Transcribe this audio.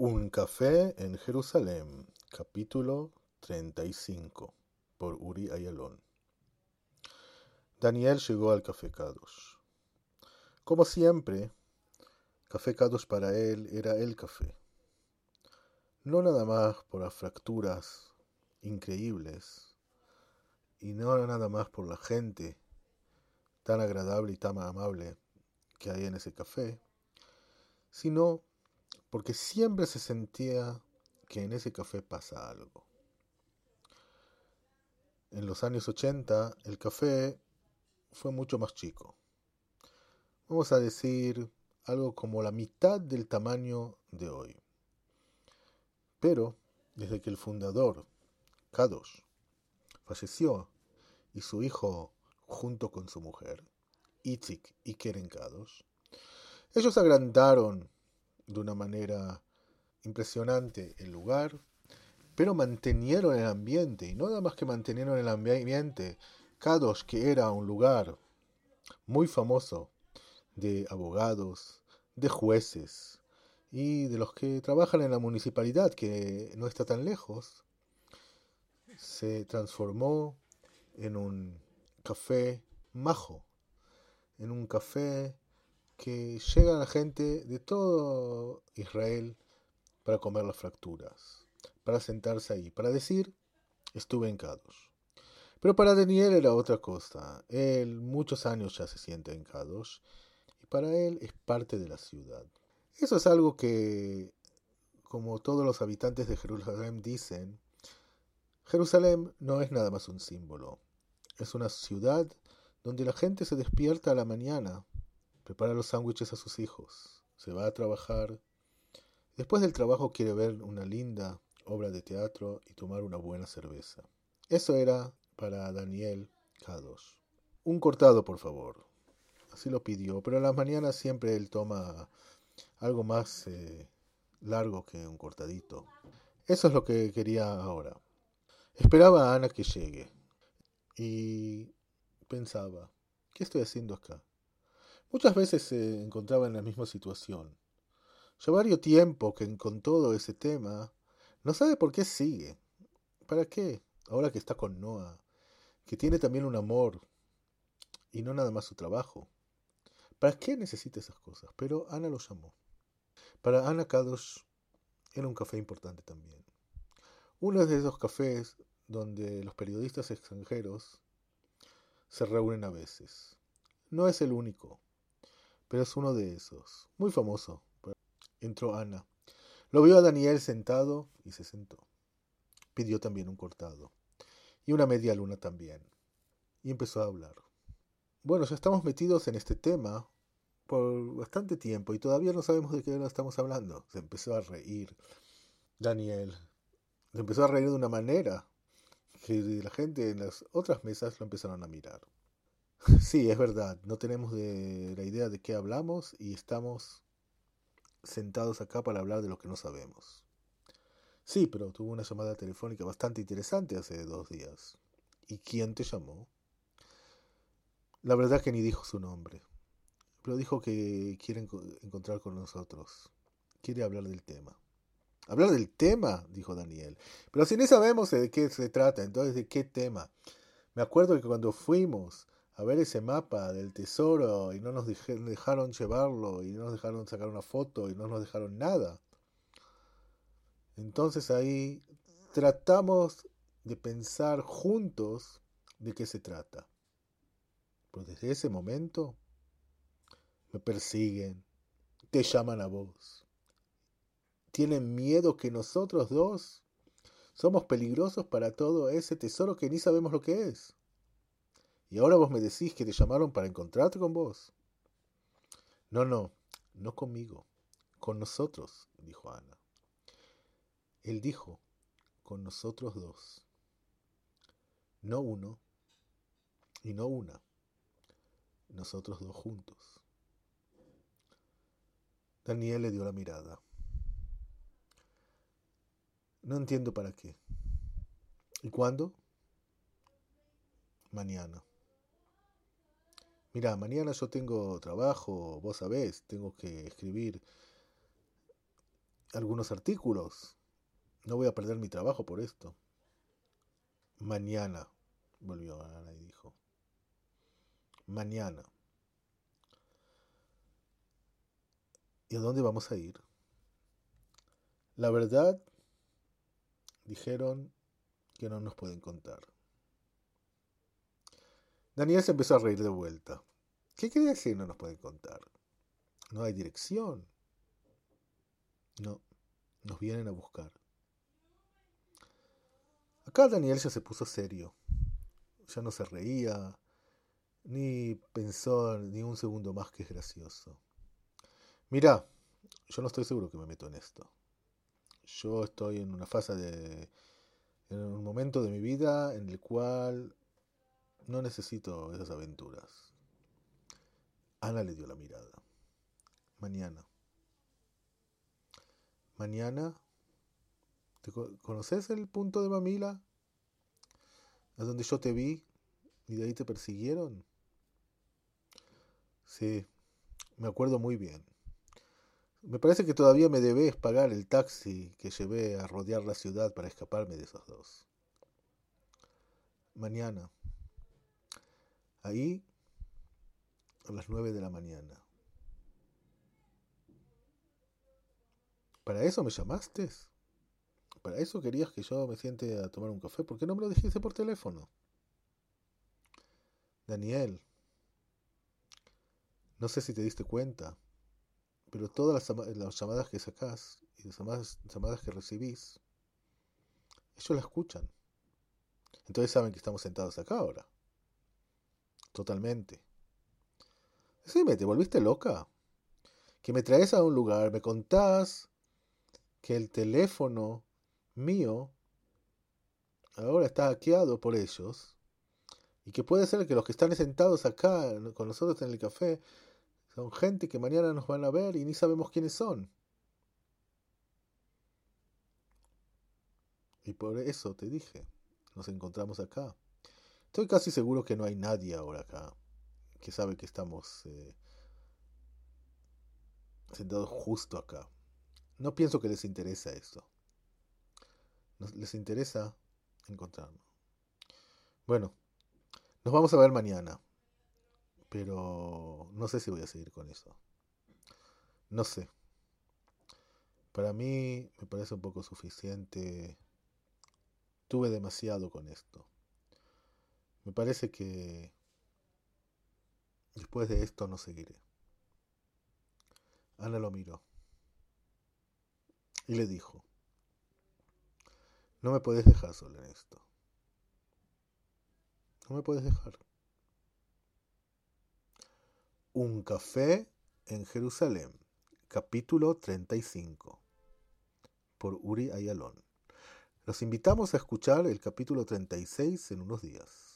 Un café en Jerusalén, capítulo 35, por Uri Ayalón. Daniel llegó al Café Kadosh. Como siempre, Café Kadosh para él era el café. No nada más por las fracturas increíbles, y no nada más por la gente tan agradable y tan amable que hay en ese café, sino porque siempre se sentía que en ese café pasa algo. En los años 80 el café fue mucho más chico. Vamos a decir algo como la mitad del tamaño de hoy. Pero desde que el fundador, Kadosh, falleció y su hijo junto con su mujer, Itzik y Keren Kadosh, ellos agrandaron de una manera impresionante el lugar, pero mantenieron el ambiente, y no nada más que mantenieron el ambiente, Kadosh, que era un lugar muy famoso de abogados, de jueces y de los que trabajan en la municipalidad, que no está tan lejos, se transformó en un café majo, en un café que llega la gente de todo Israel para comer las fracturas, para sentarse ahí, para decir, estuve en Kadosh. Pero para Daniel era otra cosa. Él muchos años ya se siente en Kadosh y para él es parte de la ciudad. Eso es algo que, como todos los habitantes de Jerusalén dicen, Jerusalén no es nada más un símbolo. Es una ciudad donde la gente se despierta a la mañana prepara los sándwiches a sus hijos, se va a trabajar. Después del trabajo quiere ver una linda obra de teatro y tomar una buena cerveza. Eso era para Daniel Kadosh. Un cortado, por favor. Así lo pidió, pero en las mañanas siempre él toma algo más eh, largo que un cortadito. Eso es lo que quería ahora. Esperaba a Ana que llegue y pensaba, ¿qué estoy haciendo acá? Muchas veces se encontraba en la misma situación. Ya varios tiempo que con todo ese tema no sabe por qué sigue. ¿Para qué? Ahora que está con Noah, que tiene también un amor y no nada más su trabajo. ¿Para qué necesita esas cosas? Pero Ana lo llamó. Para Ana Kadosh era un café importante también. Uno de esos cafés donde los periodistas extranjeros se reúnen a veces. No es el único pero es uno de esos, muy famoso. Entró Ana. Lo vio a Daniel sentado y se sentó. Pidió también un cortado. Y una media luna también. Y empezó a hablar. Bueno, ya estamos metidos en este tema por bastante tiempo y todavía no sabemos de qué estamos hablando. Se empezó a reír. Daniel. Se empezó a reír de una manera que la gente en las otras mesas lo empezaron a mirar. Sí, es verdad, no tenemos de la idea de qué hablamos y estamos sentados acá para hablar de lo que no sabemos. Sí, pero tuvo una llamada telefónica bastante interesante hace dos días. ¿Y quién te llamó? La verdad que ni dijo su nombre, pero dijo que quiere encontrar con nosotros, quiere hablar del tema. ¿Hablar del tema? dijo Daniel. Pero si no sabemos de qué se trata, entonces ¿de qué tema? Me acuerdo que cuando fuimos a ver ese mapa del tesoro y no nos dejaron llevarlo y no nos dejaron sacar una foto y no nos dejaron nada. Entonces ahí tratamos de pensar juntos de qué se trata. Pero desde ese momento me persiguen, te llaman a vos. Tienen miedo que nosotros dos somos peligrosos para todo ese tesoro que ni sabemos lo que es. Y ahora vos me decís que te llamaron para encontrarte con vos. No, no, no conmigo, con nosotros, dijo Ana. Él dijo, con nosotros dos. No uno y no una, nosotros dos juntos. Daniel le dio la mirada. No entiendo para qué. ¿Y cuándo? Mañana. Mira, mañana yo tengo trabajo, vos sabés, tengo que escribir algunos artículos. No voy a perder mi trabajo por esto. Mañana, volvió Ana y dijo. Mañana. ¿Y a dónde vamos a ir? La verdad, dijeron que no nos pueden contar. Daniel se empezó a reír de vuelta. ¿Qué quiere decir no nos pueden contar? No hay dirección. No, nos vienen a buscar. Acá Daniel ya se puso serio. Ya no se reía, ni pensó ni un segundo más que es gracioso. Mira, yo no estoy seguro que me meto en esto. Yo estoy en una fase de... en un momento de mi vida en el cual no necesito esas aventuras. Ana le dio la mirada. Mañana. Mañana. ¿Te ¿Conoces el punto de Mamila? ¿Es donde yo te vi y de ahí te persiguieron? Sí, me acuerdo muy bien. Me parece que todavía me debes pagar el taxi que llevé a rodear la ciudad para escaparme de esos dos. Mañana. Ahí, a las nueve de la mañana. ¿Para eso me llamaste? ¿Para eso querías que yo me siente a tomar un café? ¿Por qué no me lo dijiste por teléfono? Daniel, no sé si te diste cuenta, pero todas las, llamadas que sacás y las llamadas, llamadas que recibís, ellos la escuchan. Entonces saben que estamos sentados acá ahora. Totalmente. Decime, ¿te volviste loca? Que me traes a un lugar, me contás que el teléfono mío ahora está hackeado por ellos y que puede ser que los que están sentados acá con nosotros en el café son gente que mañana nos van a ver y ni sabemos quiénes son. Y por eso te dije, nos encontramos acá. Estoy casi seguro que no hay nadie ahora acá que sabe que estamos eh, sentados justo acá. No pienso que les interesa esto. les interesa encontrarnos. Bueno, nos vamos a ver mañana. Pero no sé si voy a seguir con eso. No sé. Para mí me parece un poco suficiente. Tuve demasiado con esto. Me parece que después de esto no seguiré. Ana lo miró y le dijo, no me puedes dejar sola en esto. No me puedes dejar. Un café en Jerusalén, capítulo 35, por Uri Ayalón. Los invitamos a escuchar el capítulo 36 en unos días.